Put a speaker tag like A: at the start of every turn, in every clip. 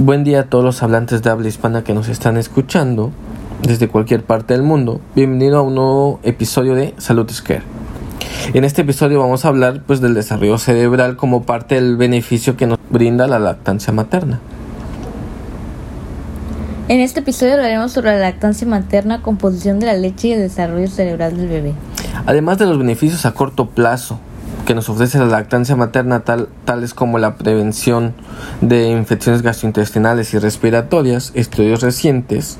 A: Buen día a todos los hablantes de habla hispana que nos están escuchando desde cualquier parte del mundo. Bienvenido a un nuevo episodio de Salud Scare. En este episodio vamos a hablar pues del desarrollo cerebral como parte del beneficio que nos brinda la lactancia materna.
B: En este episodio hablaremos sobre la lactancia materna, composición de la leche y el desarrollo cerebral del bebé.
A: Además de los beneficios a corto plazo que nos ofrece la lactancia materna, tal, tales como la prevención de infecciones gastrointestinales y respiratorias, estudios recientes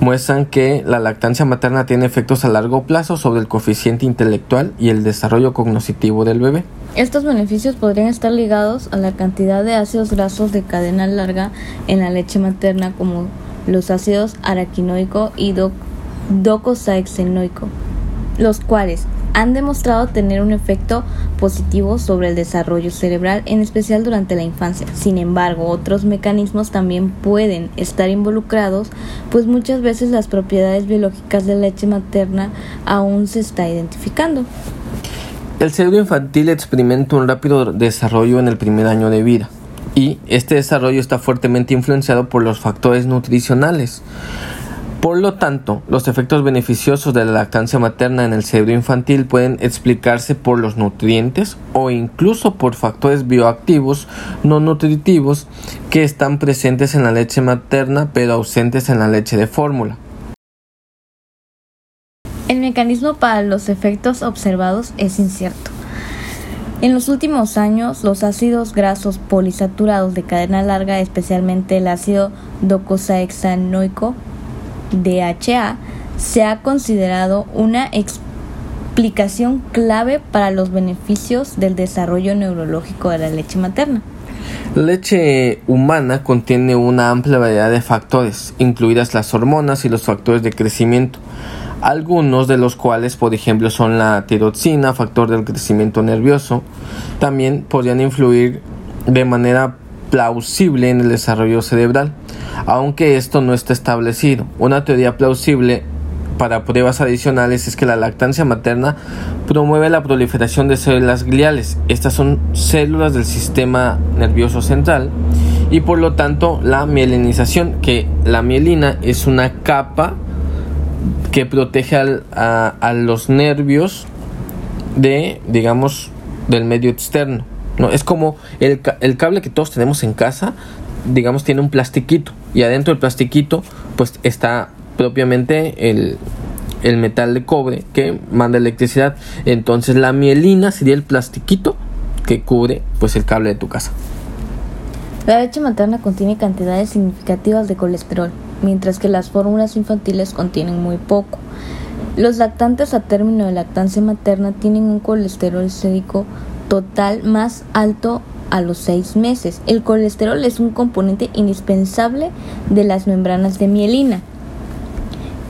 A: muestran que la lactancia materna tiene efectos a largo plazo sobre el coeficiente intelectual y el desarrollo cognitivo del bebé.
B: Estos beneficios podrían estar ligados a la cantidad de ácidos grasos de cadena larga en la leche materna como los ácidos araquinoico y docosahexaenoico, los cuales han demostrado tener un efecto positivo sobre el desarrollo cerebral, en especial durante la infancia. Sin embargo, otros mecanismos también pueden estar involucrados, pues muchas veces las propiedades biológicas de la leche materna aún se está identificando.
A: El cerebro infantil experimenta un rápido desarrollo en el primer año de vida y este desarrollo está fuertemente influenciado por los factores nutricionales. Por lo tanto, los efectos beneficiosos de la lactancia materna en el cerebro infantil pueden explicarse por los nutrientes o incluso por factores bioactivos no nutritivos que están presentes en la leche materna pero ausentes en la leche de fórmula.
B: El mecanismo para los efectos observados es incierto. En los últimos años, los ácidos grasos polisaturados de cadena larga, especialmente el ácido docosahexaenoico, DHA se ha considerado una explicación clave para los beneficios del desarrollo neurológico de la leche materna.
A: La leche humana contiene una amplia variedad de factores, incluidas las hormonas y los factores de crecimiento, algunos de los cuales, por ejemplo, son la tiroxina, factor del crecimiento nervioso, también podrían influir de manera plausible en el desarrollo cerebral aunque esto no está establecido. Una teoría plausible para pruebas adicionales es que la lactancia materna promueve la proliferación de células gliales. Estas son células del sistema nervioso central y por lo tanto la mielinización, que la mielina es una capa que protege a, los nervios de, digamos, del medio externo. ¿no? Es como el, el cable que todos tenemos en casa, digamos, tiene un plastiquito y adentro del plastiquito pues está propiamente el, el metal de cobre que manda electricidad. Entonces la mielina sería el plastiquito que cubre pues el cable de tu casa.
B: La leche materna contiene cantidades significativas de colesterol, mientras que las fórmulas infantiles contienen muy poco. Los lactantes a término de lactancia materna tienen un colesterol sérico total más alto a los seis meses. El colesterol es un componente indispensable de las membranas de mielina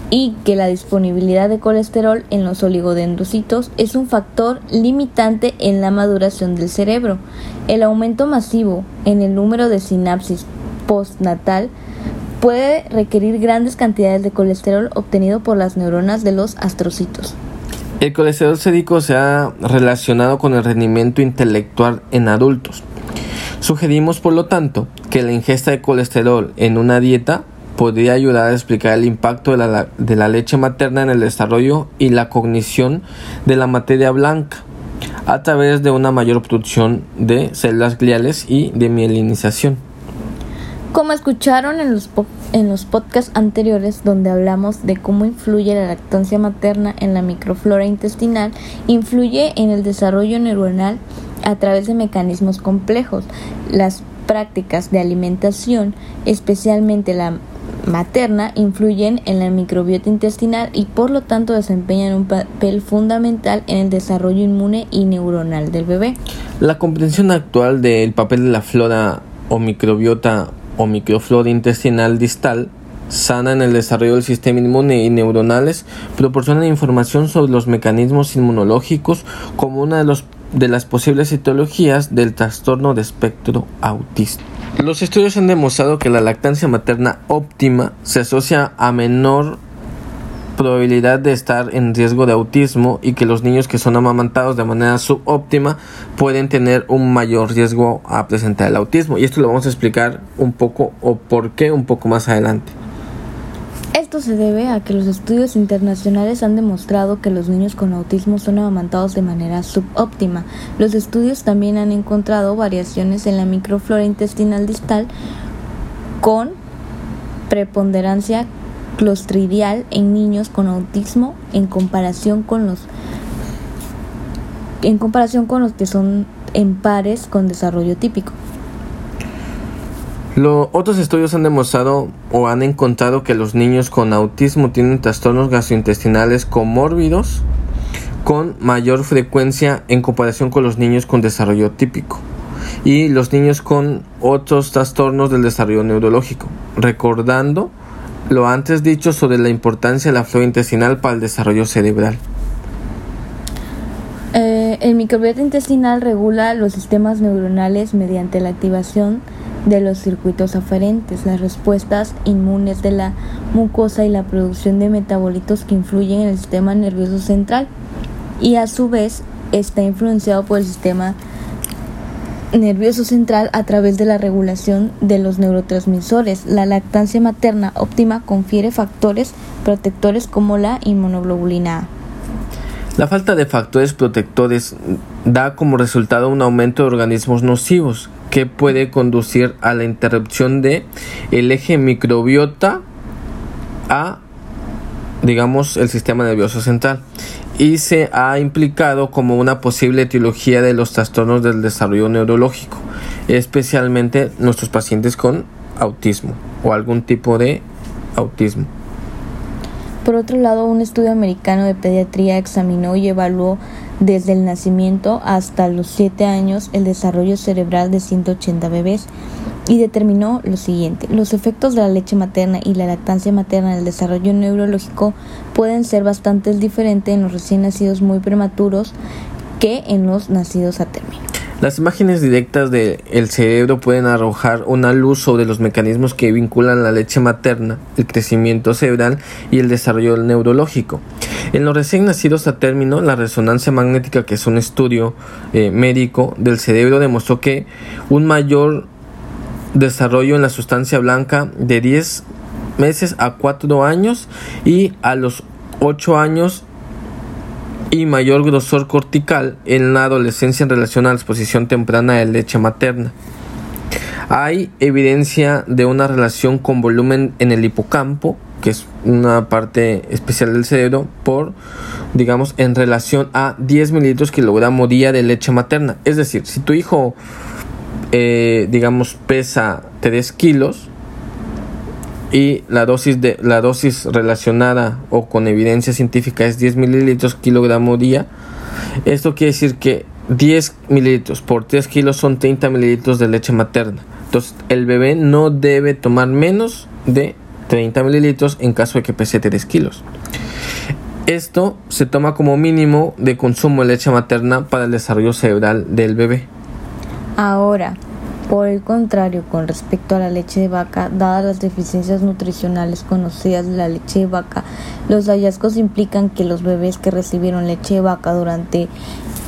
B: y que la disponibilidad de colesterol en los oligodendrocitos es un factor limitante en la maduración del cerebro. El aumento masivo en el número de sinapsis postnatal puede requerir grandes cantidades de colesterol obtenido por las neuronas de los astrocitos.
A: El colesterol sérico se ha relacionado con el rendimiento intelectual en adultos. Sugerimos, por lo tanto, que la ingesta de colesterol en una dieta podría ayudar a explicar el impacto de la, de la leche materna en el desarrollo y la cognición de la materia blanca a través de una mayor producción de células gliales y de mielinización.
B: Como escucharon en los, en los podcasts anteriores donde hablamos de cómo influye la lactancia materna en la microflora intestinal, influye en el desarrollo neuronal a través de mecanismos complejos. Las prácticas de alimentación, especialmente la materna, influyen en la microbiota intestinal y por lo tanto desempeñan un papel fundamental en el desarrollo inmune y neuronal del bebé.
A: La comprensión actual del papel de la flora o microbiota o microflora intestinal distal sana en el desarrollo del sistema inmune y neuronales proporciona información sobre los mecanismos inmunológicos como una de, los, de las posibles etiologías del trastorno de espectro autista. Los estudios han demostrado que la lactancia materna óptima se asocia a menor probabilidad de estar en riesgo de autismo y que los niños que son amamantados de manera subóptima pueden tener un mayor riesgo a presentar el autismo. Y esto lo vamos a explicar un poco o por qué un poco más adelante.
B: Esto se debe a que los estudios internacionales han demostrado que los niños con autismo son amamantados de manera subóptima. Los estudios también han encontrado variaciones en la microflora intestinal distal con preponderancia clostridial en niños con autismo en comparación con los en comparación con los que son en pares con desarrollo típico.
A: Los otros estudios han demostrado o han encontrado que los niños con autismo tienen trastornos gastrointestinales comórbidos con mayor frecuencia en comparación con los niños con desarrollo típico y los niños con otros trastornos del desarrollo neurológico, recordando lo antes dicho sobre la importancia de la flora intestinal para el desarrollo cerebral.
B: Eh, el microbiota intestinal regula los sistemas neuronales mediante la activación de los circuitos aferentes, las respuestas inmunes de la mucosa y la producción de metabolitos que influyen en el sistema nervioso central y a su vez está influenciado por el sistema nervioso central a través de la regulación de los neurotransmisores. La lactancia materna óptima confiere factores protectores como la inmunoglobulina A.
A: La falta de factores protectores da como resultado un aumento de organismos nocivos que puede conducir a la interrupción de el eje microbiota a digamos el sistema nervioso central y se ha implicado como una posible etiología de los trastornos del desarrollo neurológico, especialmente nuestros pacientes con autismo o algún tipo de autismo.
B: Por otro lado, un estudio americano de pediatría examinó y evaluó desde el nacimiento hasta los 7 años el desarrollo cerebral de 180 bebés y determinó lo siguiente. Los efectos de la leche materna y la lactancia materna en el desarrollo neurológico pueden ser bastante diferentes en los recién nacidos muy prematuros que en los nacidos a término.
A: Las imágenes directas del cerebro pueden arrojar una luz sobre los mecanismos que vinculan la leche materna, el crecimiento cerebral y el desarrollo neurológico. En los recién nacidos a término, la resonancia magnética, que es un estudio eh, médico del cerebro, demostró que un mayor desarrollo en la sustancia blanca de 10 meses a 4 años y a los 8 años y mayor grosor cortical en la adolescencia en relación a la exposición temprana de leche materna. Hay evidencia de una relación con volumen en el hipocampo, que es una parte especial del cerebro, por, digamos, en relación a 10 mililitros kilogramo día de leche materna. Es decir, si tu hijo eh, digamos, pesa 3 kilos y la dosis, de, la dosis relacionada o con evidencia científica es 10 mililitros kilogramo día, esto quiere decir que 10 mililitros por 3 kilos son 30 mililitros de leche materna. Entonces, el bebé no debe tomar menos de 30 mililitros en caso de que pese 3 kilos. Esto se toma como mínimo de consumo de leche materna para el desarrollo cerebral del bebé.
B: Ahora, por el contrario, con respecto a la leche de vaca, dadas las deficiencias nutricionales conocidas de la leche de vaca, los hallazgos implican que los bebés que recibieron leche de vaca durante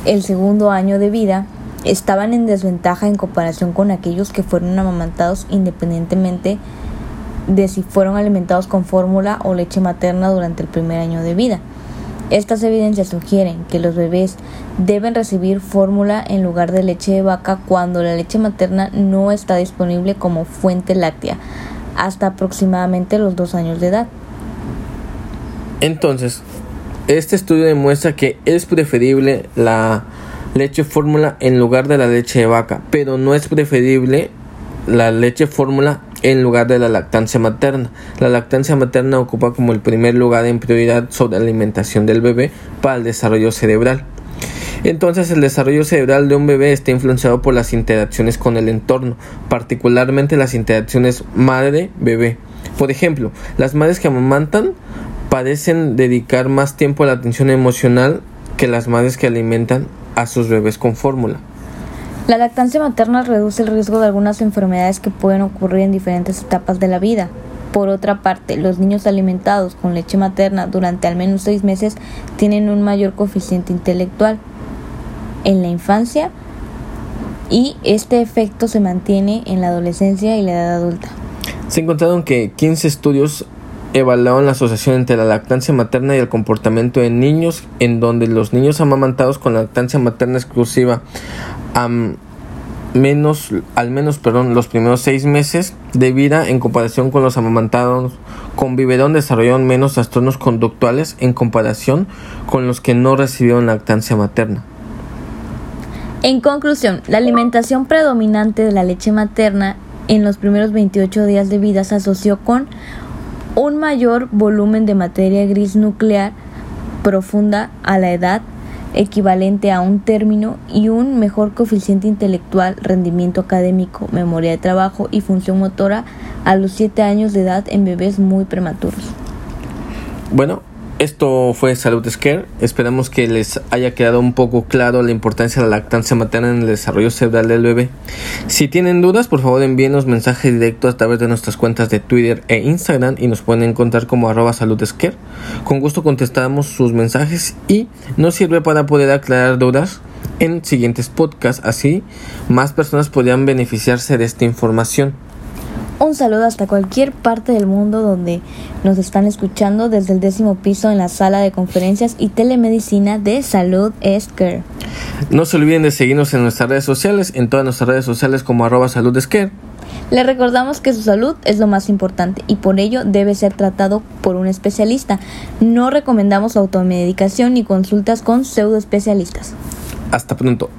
B: el segundo año de vida estaban en desventaja en comparación con aquellos que fueron amamantados independientemente de si fueron alimentados con fórmula o leche materna durante el primer año de vida. Estas evidencias sugieren que los bebés deben recibir fórmula en lugar de leche de vaca cuando la leche materna no está disponible como fuente láctea hasta aproximadamente los dos años de edad.
A: Entonces, este estudio demuestra que es preferible la leche fórmula en lugar de la leche de vaca, pero no es preferible la leche fórmula en lugar de la lactancia materna. La lactancia materna ocupa como el primer lugar en prioridad sobre la alimentación del bebé para el desarrollo cerebral. Entonces el desarrollo cerebral de un bebé está influenciado por las interacciones con el entorno, particularmente las interacciones madre-bebé. Por ejemplo, las madres que amamantan parecen dedicar más tiempo a la atención emocional que las madres que alimentan a sus bebés con fórmula.
B: La lactancia materna reduce el riesgo de algunas enfermedades que pueden ocurrir en diferentes etapas de la vida. Por otra parte, los niños alimentados con leche materna durante al menos seis meses tienen un mayor coeficiente intelectual en la infancia y este efecto se mantiene en la adolescencia y la edad adulta.
A: Se encontraron que 15 estudios evaluaron la asociación entre la lactancia materna y el comportamiento de niños, en donde los niños amamantados con lactancia materna exclusiva menos, al menos perdón, los primeros seis meses de vida en comparación con los amamantados con biberón desarrollaron menos trastornos conductuales en comparación con los que no recibieron lactancia materna.
B: En conclusión, la alimentación predominante de la leche materna en los primeros 28 días de vida se asoció con un mayor volumen de materia gris nuclear profunda a la edad equivalente a un término y un mejor coeficiente intelectual, rendimiento académico, memoria de trabajo y función motora a los 7 años de edad en bebés muy prematuros.
A: Bueno, esto fue Salud Scare. Esperamos que les haya quedado un poco claro la importancia de la lactancia materna en el desarrollo cerebral del bebé. Si tienen dudas, por favor envíenos mensajes directos a través de nuestras cuentas de Twitter e Instagram y nos pueden encontrar como arroba saludescare. Con gusto contestamos sus mensajes y nos sirve para poder aclarar dudas en siguientes podcasts. Así, más personas podrían beneficiarse de esta información.
B: Un saludo hasta cualquier parte del mundo donde nos están escuchando desde el décimo piso en la sala de conferencias y telemedicina de Salud Esquer.
A: No se olviden de seguirnos en nuestras redes sociales, en todas nuestras redes sociales como arroba salud
B: Le recordamos que su salud es lo más importante y por ello debe ser tratado por un especialista. No recomendamos automedicación ni consultas con pseudoespecialistas.
A: Hasta pronto.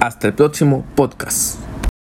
A: Hasta el próximo podcast.